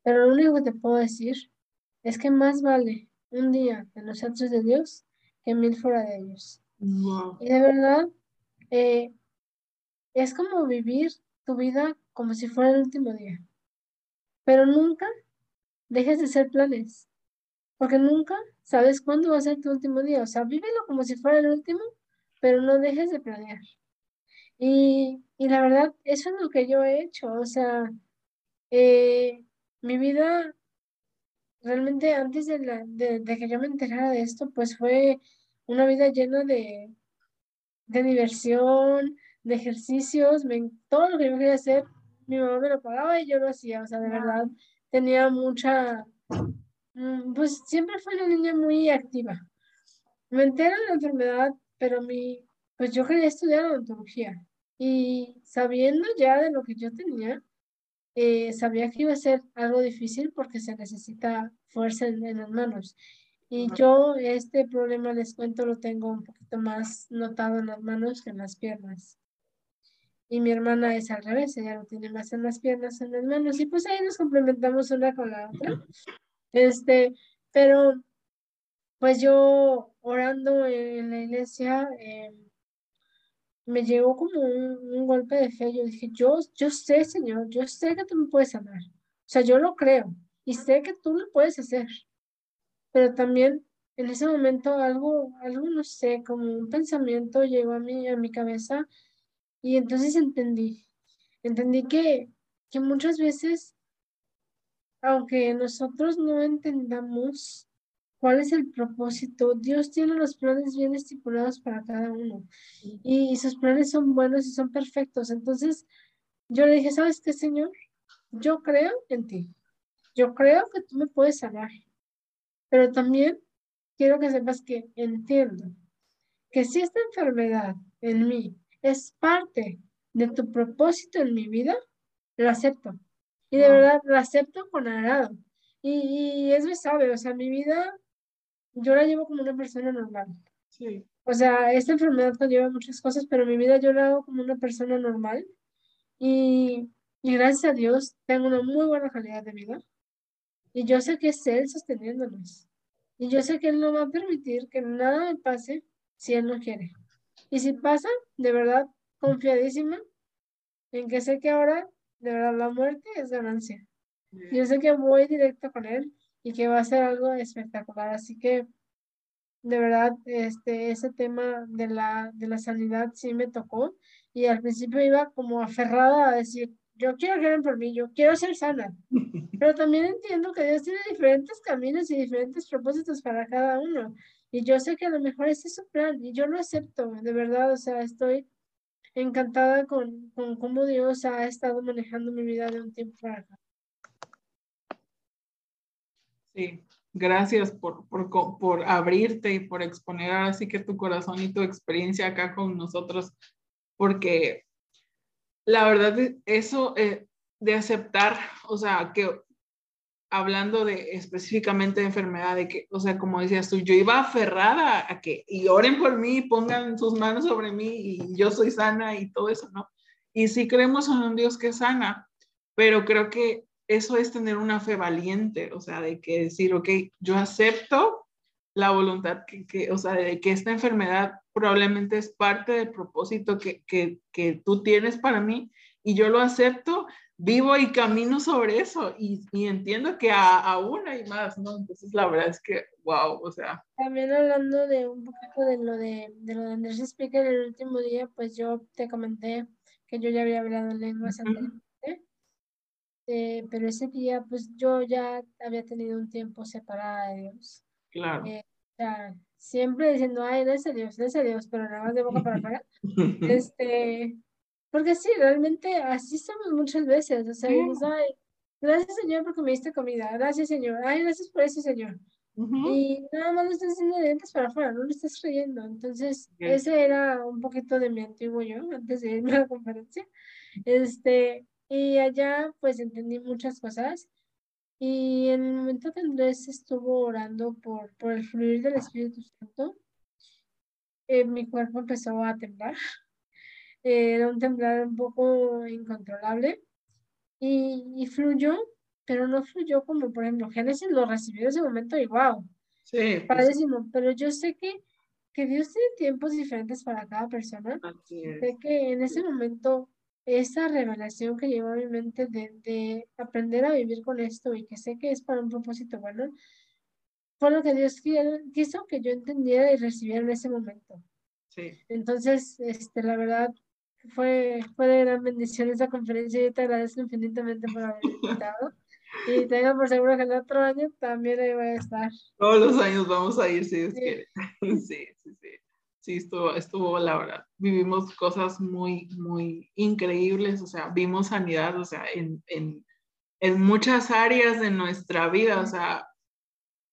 S2: pero lo único que te puedo decir es que más vale un día de nosotros de Dios que mil fuera de ellos. Y de verdad, eh, es como vivir tu vida como si fuera el último día. Pero nunca dejes de hacer planes, porque nunca sabes cuándo va a ser tu último día. O sea, vívelo como si fuera el último pero no dejes de planear. Y, la verdad, eso es lo que yo he hecho. O sea, eh, mi vida realmente antes de, la, de, que yo me enterara de esto, pues fue una vida llena de, de diversión, de ejercicios, todo lo que yo quería hacer, mi mamá me lo pagaba y yo lo hacía. O sea, de verdad, tenía mucha, mm, pues siempre fue una niña muy activa. Me entero de la enfermedad pero mi, pues yo quería estudiar odontología y sabiendo ya de lo que yo tenía, eh, sabía que iba a ser algo difícil porque se necesita fuerza en, las manos. Y yo este problema, les cuento, lo tengo un poquito más notado en las manos que en las piernas. Y mi hermana es al revés, ella lo tiene más en las piernas en las manos. Y pues ahí nos complementamos una con la otra. Este, pero pues yo orando en la iglesia, em, me llegó como un, golpe de fe. Yo dije, yo, yo sé, Señor, yo sé que tú me puedes sanar. O sea, yo lo creo y sé que tú lo puedes hacer. Pero también en ese momento algo, algo no sé, como un pensamiento llegó a mí, a mi cabeza y entonces entendí. Entendí que, que muchas veces, aunque nosotros no entendamos cuál es el propósito. Dios tiene los planes bien estipulados para cada uno y sus planes son buenos y son perfectos. Entonces yo le dije, ¿sabes qué, Señor? Yo creo en ti. Yo creo que tú me puedes salvar. Pero también quiero que sepas que entiendo que si esta enfermedad en mí es parte de tu propósito en mi vida, lo acepto. Y de verdad lo acepto con agrado. Y, y eso sabe, o sea, mi vida yo la llevo como una persona normal. Sí. O sea, esta enfermedad conlleva muchas cosas, pero mi vida yo la hago como una persona normal. Y, y gracias a Dios tengo una muy buena calidad de vida. Y yo sé que es Él sosteniéndonos. Y yo sé que Él no va a permitir que nada me pase si Él no quiere. Y si pasa, de verdad, confiadísima en que sé que ahora, de verdad, la muerte es ganancia. Yo sé que voy directo con Él y que va a ser algo espectacular. Así que, de verdad, este, ese tema de la, de la sanidad sí me tocó y al principio iba como aferrada a decir, yo quiero que por mí, yo quiero ser sana, *laughs* pero también entiendo que Dios tiene diferentes caminos y diferentes propósitos para cada uno. Y yo sé que a lo mejor ese es su plan y yo lo acepto, de verdad, o sea, estoy encantada con, con cómo Dios ha estado manejando mi vida de un tiempo para acá.
S1: Sí, gracias por, por, por, abrirte y por exponer así que tu corazón y tu experiencia acá con nosotros, porque la verdad, eso eh, de aceptar, o sea, que hablando de específicamente de enfermedad, de que, o sea, como decías tú, yo iba aferrada a que, y oren por mí, pongan sus manos sobre mí y yo soy sana y todo eso, ¿no? Y sí creemos en un Dios que sana, pero creo que eso es tener una fe valiente, o sea, de que decir, ok, yo acepto la voluntad que, que o sea, de que esta enfermedad probablemente es parte del propósito que, que, que tú tienes para mí y yo lo acepto vivo y camino sobre eso y, y entiendo que aún hay más, ¿no? Entonces la verdad es que, wow, o sea.
S2: También hablando de un poquito de lo de, de lo de Andrés Speaker el último día, pues yo te comenté que yo ya había hablado lenguas anteriormente, eh, pero ese día pues yo ya había tenido un tiempo separada de Dios.
S1: Claro.
S2: Eh, o sea, siempre diciendo, ay, ese Dios, ese Dios, pero nada más de boca para *laughs* afuera. *laughs* este, porque sí, realmente así estamos muchas veces. O sea, ay, gracias Señor porque me diste comida. Gracias Señor. Ay, gracias por eso Señor. Y nada más lo estás haciendo de dientes para afuera, no lo estás creyendo. Entonces, ese era un poquito de mi antiguo yo antes de irme a la conferencia. Este, y allá pues entendí muchas cosas. Y en el momento que Andrés estuvo orando por, por el fluir del Espíritu Santo, eh, mi cuerpo empezó a temblar. Era un temblor un poco incontrolable y, fluyó, pero no fluyó como, por ejemplo, Génesis lo recibió en ese momento y wow,
S1: sí,
S2: pues pero yo sé que, que Dios tiene tiempos diferentes para cada persona. Sé que en ese momento esa revelación que llegó a mi mente de, de, aprender a vivir con esto y que sé que es para un propósito bueno, fue lo que Dios quiso que yo entendiera y recibiera en ese momento.
S1: Sí.
S2: Entonces, este, la verdad, fue, fue de gran bendición esa conferencia y te agradezco infinitamente por haber *laughs* invitado. Y tengan por seguro que el otro año también ahí voy a estar.
S1: Todos los años vamos a ir, si Dios quiere. *laughs* Sí, sí, sí. Sí, estuvo, estuvo, la verdad. Vivimos cosas muy, muy increíbles, o sea, vimos sanidad, o sea, en, en, en muchas áreas de nuestra vida, o sea,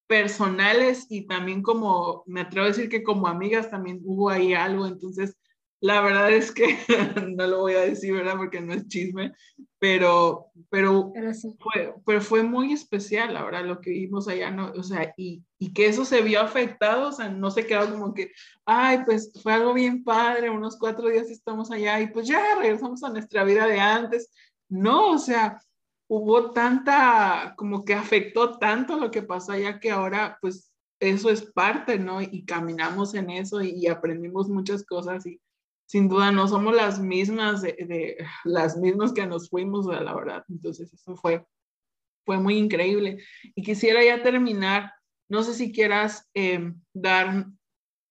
S1: personales y también como, me atrevo a decir que como amigas también hubo ahí algo, entonces la verdad es que *laughs* no lo voy a decir, ¿verdad? Porque no es chisme, pero, pero, fue, pero fue muy especial, la verdad, lo que vimos allá, ¿no? O sea, y, y, que eso se vio afectado, o sea, no se quedó como que, ay, pues fue algo bien padre, unos cuatro días estamos allá y pues ya regresamos a nuestra vida de antes. No, o sea, hubo tanta, como que afectó tanto lo que pasó allá que ahora, pues, eso es parte, ¿no? Y caminamos en eso y, y aprendimos muchas cosas y sin duda no somos las mismas de, *sighs* las mismas que nos fuimos a la verdad. Entonces eso fue, fue muy increíble. Y quisiera ya terminar, no sé si quieras em, dar,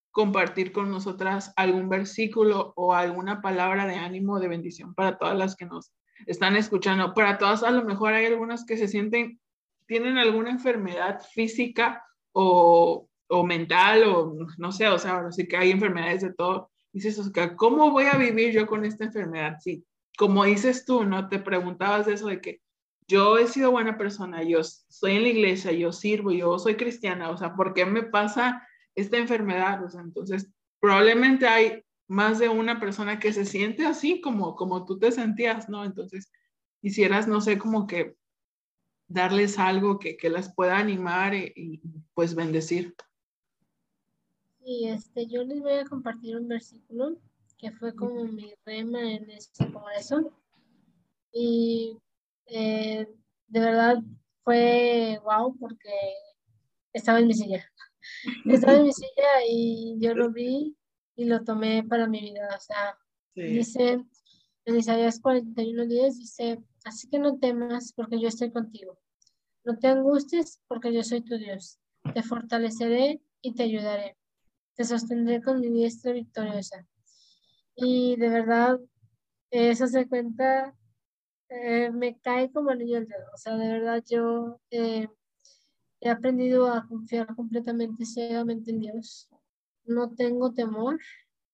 S1: compartir con nosotras algún versículo o alguna palabra de ánimo, de bendición para todas las que nos están escuchando. Para todas, a lo mejor hay algunas que se sienten, tienen alguna enfermedad física o, o mental o no sé, o sea, ahora sí que hay enfermedades de todo dices, Oscar, ¿cómo voy a vivir yo con esta enfermedad? Sí, como dices tú, ¿no? Te preguntabas de eso de que yo he sido buena persona, yo estoy en la iglesia, yo sirvo, yo soy cristiana, o sea, ¿por qué me pasa esta enfermedad? O sea, entonces, probablemente hay más de una persona que se siente así como, como tú te sentías, ¿no? Entonces, quisieras, no sé, como que darles algo que, que las pueda animar y, y pues bendecir.
S2: Y este, yo les voy a compartir un versículo que fue como mi rema en este congreso. Y eh, de verdad fue wow porque estaba en mi silla. *laughs* Estaba en mi silla y yo lo vi y lo tomé para mi vida. O sea, dice en Isaías 41 días, dice, así que no temas porque yo estoy contigo. No te angusties porque yo soy tu Dios. Te fortaleceré y te ayudaré te sostendré con mi diestra victoriosa. Y de verdad, eso se cuenta, eh, me cae como niño el dedo. O sea, de verdad yo eh, he aprendido a confiar completamente, ciegamente en Dios. No tengo temor,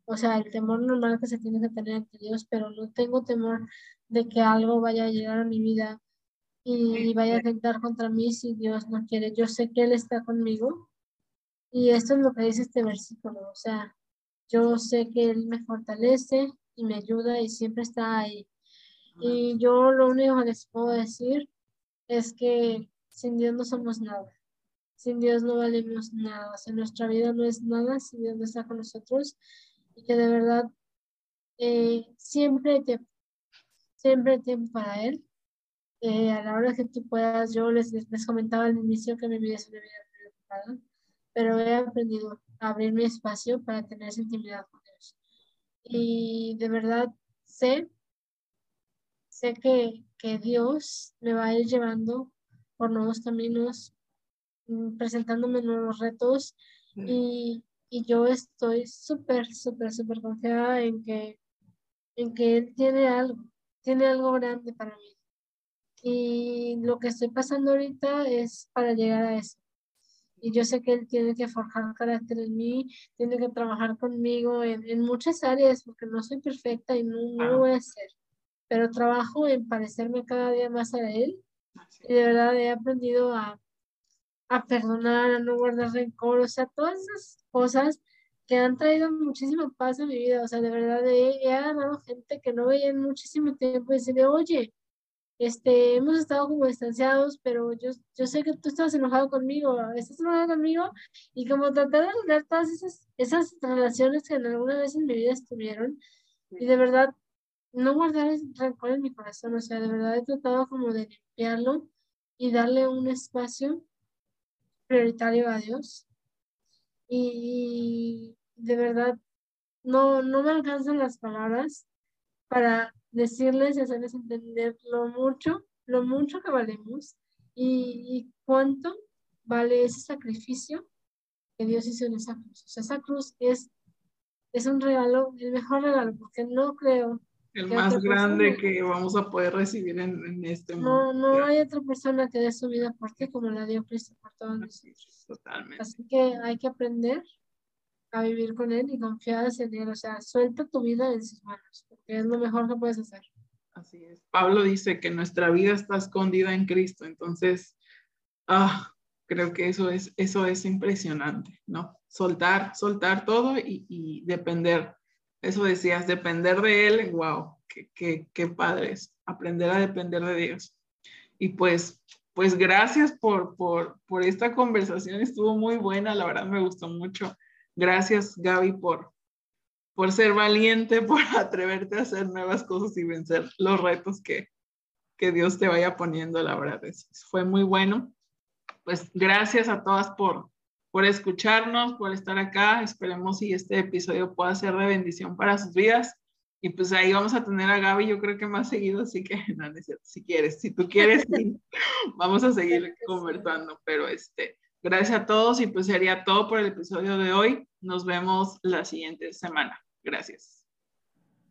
S2: o sea, el temor normal que se tiene que tener ante Dios, pero no tengo temor de que algo vaya a llegar a mi vida y vaya a atentar contra mí si Dios no quiere. Yo sé que Él está conmigo y esto es lo que dice este versículo. O sea, yo sé que Él me fortalece y me ayuda y siempre está ahí. Y yo lo único que les puedo decir es que sin Dios no somos nada. Sin Dios no valemos nada. O nuestra vida no es nada si Dios no está con nosotros. Y que de verdad eh, siempre tiempo. Siempre hay tiempo para Él. Eh, a la hora que tú puedas, yo les, les comentaba al inicio que mi vida es una vida muy pero he aprendido a abrir mi espacio para tener esa intimidad con Dios. Y de verdad sé, sé que, que Dios me va a ir llevando por nuevos caminos, mm, presentándome nuevos retos y, y yo estoy súper, súper, súper confiada en que, en que Él tiene algo, tiene algo grande para mí y lo que estoy pasando ahorita es para llegar a eso. Y yo sé que él tiene que forjar carácter en mí, tiene que trabajar conmigo en, en muchas áreas, porque no soy perfecta y no, no, lo voy a hacer. Pero trabajo en parecerme cada día más a él. Y de verdad he aprendido a, a perdonar, a no guardar rencor, o sea, todas esas cosas que han traído muchísima paz a mi vida. O sea, de verdad he, he agarrado gente que no veía en muchísimo tiempo y decirle, oye, este, hemos estado como distanciados, pero yo, yo sé que tú estás enojado conmigo, estás enojado conmigo, y como tratar de arreglar todas esas, esas relaciones que en alguna vez en mi vida estuvieron, y de verdad, no guardar el rencor en mi corazón, o sea, de verdad he tratado como de limpiarlo y darle un espacio prioritario a Dios. Y de verdad, no, no me alcanzan las palabras para decirles y hacerles entender lo mucho, lo mucho que valemos y, cuánto vale ese sacrificio que Dios hizo en esa cruz. O sea, esa cruz es, es un regalo, el mejor regalo, porque no creo.
S1: El más grande que vamos a poder recibir en, este
S2: mundo. No, no hay otra persona que dé su vida por ti como la dio Cristo por todos nosotros.
S1: Totalmente.
S2: Así que hay que aprender a vivir con Él y confiar en Él. O sea, suelta tu vida en sus manos, porque es lo mejor que puedes hacer.
S1: Así es. Pablo dice que nuestra vida está escondida en Cristo, entonces, ah, creo que eso es, eso es impresionante, ¿no? Soltar, soltar todo y, y depender. Eso decías, depender de Él, wow, qué, qué, qué padre es, aprender a depender de Dios. Y pues, pues gracias por, por, por esta conversación, estuvo muy buena, la verdad me gustó mucho. Gracias, Gaby, por, por ser valiente, *laughs* por atreverte a hacer nuevas cosas y vencer los retos que, que Dios te vaya poniendo, la verdad. Es, fue muy bueno. Pues gracias a todas por, por escucharnos, por estar acá. Esperemos si este episodio pueda ser de bendición para sus vidas. Y pues ahí vamos a tener a Gaby, yo creo que más seguido, así que *laughs* no, si quieres, si tú quieres, *laughs* vamos a seguir conversando, pero este, Gracias a todos y pues sería todo por el episodio de hoy. Nos vemos la siguiente semana. Gracias.